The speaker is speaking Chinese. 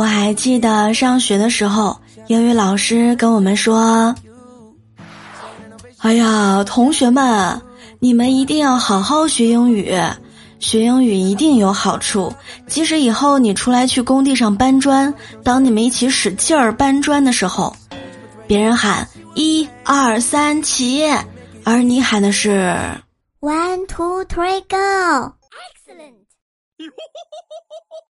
我还记得上学的时候，英语老师跟我们说：“哎呀，同学们，你们一定要好好学英语，学英语一定有好处。即使以后你出来去工地上搬砖，当你们一起使劲儿搬砖的时候，别人喊一二三起，而你喊的是 one two three go，excellent。”